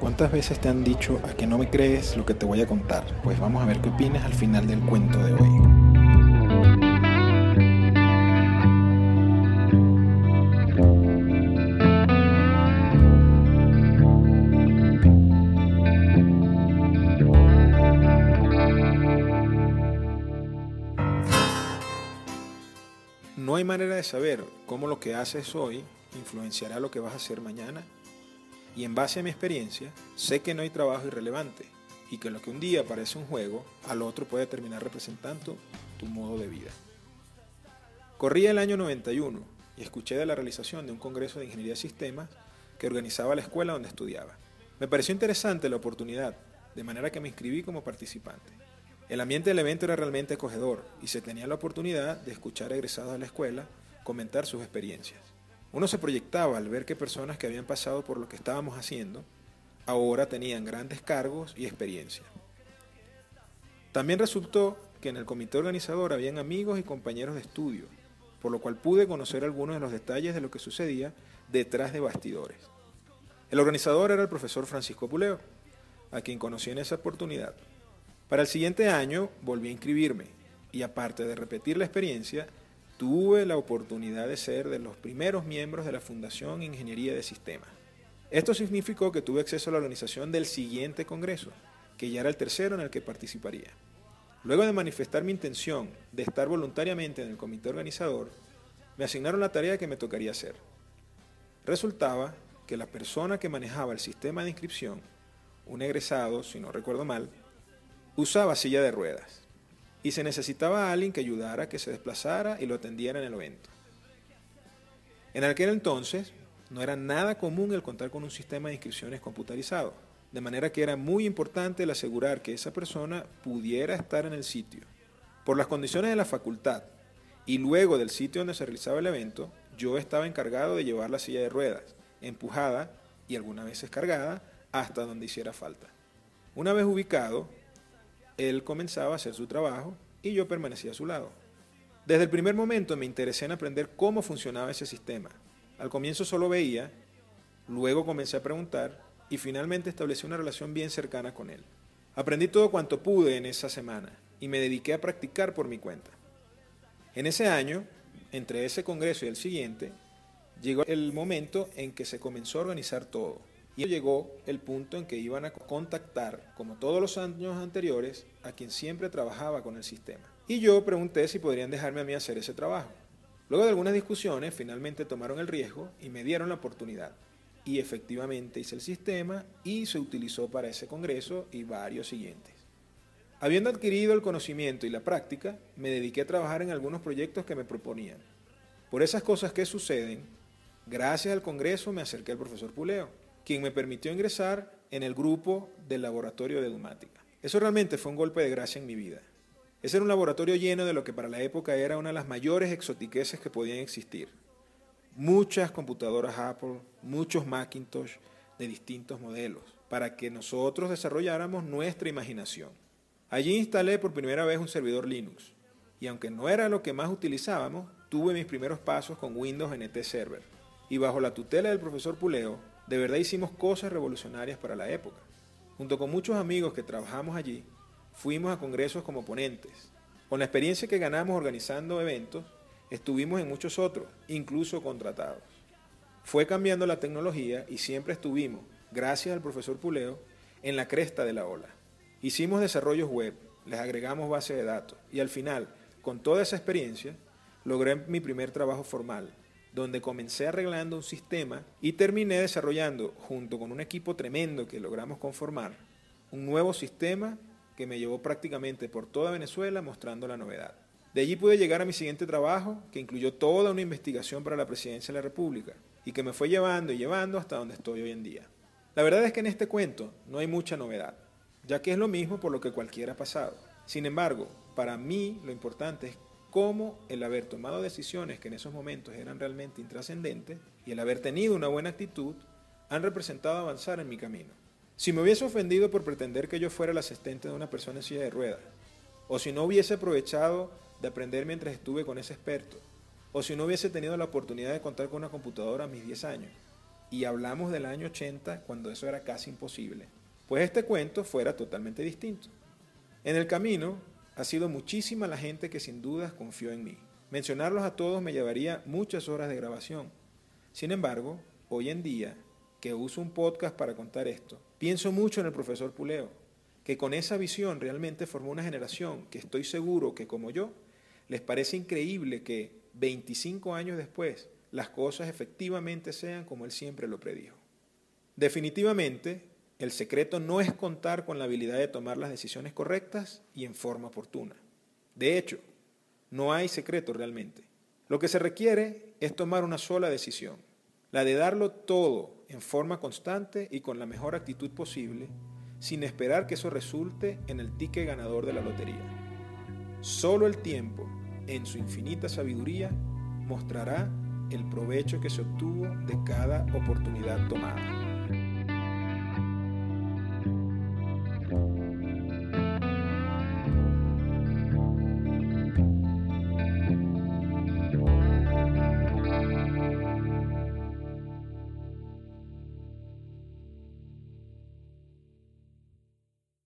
¿Cuántas veces te han dicho a que no me crees lo que te voy a contar? Pues vamos a ver qué opinas al final del cuento de hoy. No hay manera de saber cómo lo que haces hoy influenciará lo que vas a hacer mañana. Y en base a mi experiencia, sé que no hay trabajo irrelevante y que lo que un día parece un juego, al otro puede terminar representando tu modo de vida. Corría el año 91 y escuché de la realización de un congreso de ingeniería de sistemas que organizaba la escuela donde estudiaba. Me pareció interesante la oportunidad, de manera que me inscribí como participante. El ambiente del evento era realmente acogedor y se tenía la oportunidad de escuchar a egresados de la escuela comentar sus experiencias. Uno se proyectaba al ver que personas que habían pasado por lo que estábamos haciendo ahora tenían grandes cargos y experiencia. También resultó que en el comité organizador habían amigos y compañeros de estudio, por lo cual pude conocer algunos de los detalles de lo que sucedía detrás de bastidores. El organizador era el profesor Francisco Puleo, a quien conocí en esa oportunidad. Para el siguiente año volví a inscribirme y aparte de repetir la experiencia, tuve la oportunidad de ser de los primeros miembros de la Fundación Ingeniería de Sistemas. Esto significó que tuve acceso a la organización del siguiente congreso, que ya era el tercero en el que participaría. Luego de manifestar mi intención de estar voluntariamente en el comité organizador, me asignaron la tarea que me tocaría hacer. Resultaba que la persona que manejaba el sistema de inscripción, un egresado, si no recuerdo mal, usaba silla de ruedas y se necesitaba a alguien que ayudara que se desplazara y lo atendiera en el evento. En aquel entonces no era nada común el contar con un sistema de inscripciones computarizado, de manera que era muy importante el asegurar que esa persona pudiera estar en el sitio. Por las condiciones de la facultad y luego del sitio donde se realizaba el evento, yo estaba encargado de llevar la silla de ruedas, empujada y algunas veces cargada, hasta donde hiciera falta. Una vez ubicado, él comenzaba a hacer su trabajo y yo permanecía a su lado. Desde el primer momento me interesé en aprender cómo funcionaba ese sistema. Al comienzo solo veía, luego comencé a preguntar y finalmente establecí una relación bien cercana con él. Aprendí todo cuanto pude en esa semana y me dediqué a practicar por mi cuenta. En ese año, entre ese congreso y el siguiente, llegó el momento en que se comenzó a organizar todo. Y llegó el punto en que iban a contactar, como todos los años anteriores, a quien siempre trabajaba con el sistema. Y yo pregunté si podrían dejarme a mí hacer ese trabajo. Luego de algunas discusiones, finalmente tomaron el riesgo y me dieron la oportunidad. Y efectivamente hice el sistema y se utilizó para ese congreso y varios siguientes. Habiendo adquirido el conocimiento y la práctica, me dediqué a trabajar en algunos proyectos que me proponían. Por esas cosas que suceden, gracias al congreso me acerqué al profesor Puleo quien me permitió ingresar en el grupo del laboratorio de Edumática. Eso realmente fue un golpe de gracia en mi vida. Ese era un laboratorio lleno de lo que para la época era una de las mayores exotiqueces que podían existir. Muchas computadoras Apple, muchos Macintosh de distintos modelos, para que nosotros desarrolláramos nuestra imaginación. Allí instalé por primera vez un servidor Linux, y aunque no era lo que más utilizábamos, tuve mis primeros pasos con Windows NT Server. Y bajo la tutela del profesor Puleo, de verdad hicimos cosas revolucionarias para la época. Junto con muchos amigos que trabajamos allí, fuimos a congresos como ponentes. Con la experiencia que ganamos organizando eventos, estuvimos en muchos otros, incluso contratados. Fue cambiando la tecnología y siempre estuvimos, gracias al profesor Puleo, en la cresta de la ola. Hicimos desarrollos web, les agregamos base de datos y al final, con toda esa experiencia, logré mi primer trabajo formal, donde comencé arreglando un sistema y terminé desarrollando, junto con un equipo tremendo que logramos conformar, un nuevo sistema que me llevó prácticamente por toda Venezuela mostrando la novedad. De allí pude llegar a mi siguiente trabajo, que incluyó toda una investigación para la presidencia de la República, y que me fue llevando y llevando hasta donde estoy hoy en día. La verdad es que en este cuento no hay mucha novedad, ya que es lo mismo por lo que cualquiera ha pasado. Sin embargo, para mí lo importante es cómo el haber tomado decisiones que en esos momentos eran realmente intrascendentes y el haber tenido una buena actitud han representado avanzar en mi camino. Si me hubiese ofendido por pretender que yo fuera el asistente de una persona en silla de ruedas, o si no hubiese aprovechado de aprender mientras estuve con ese experto, o si no hubiese tenido la oportunidad de contar con una computadora a mis 10 años, y hablamos del año 80 cuando eso era casi imposible, pues este cuento fuera totalmente distinto. En el camino ha sido muchísima la gente que sin dudas confió en mí. Mencionarlos a todos me llevaría muchas horas de grabación. Sin embargo, hoy en día, que uso un podcast para contar esto, pienso mucho en el profesor Puleo, que con esa visión realmente formó una generación que estoy seguro que como yo, les parece increíble que 25 años después las cosas efectivamente sean como él siempre lo predijo. Definitivamente, el secreto no es contar con la habilidad de tomar las decisiones correctas y en forma oportuna. De hecho, no hay secreto realmente. Lo que se requiere es tomar una sola decisión, la de darlo todo en forma constante y con la mejor actitud posible, sin esperar que eso resulte en el ticket ganador de la lotería. Solo el tiempo, en su infinita sabiduría, mostrará el provecho que se obtuvo de cada oportunidad tomada.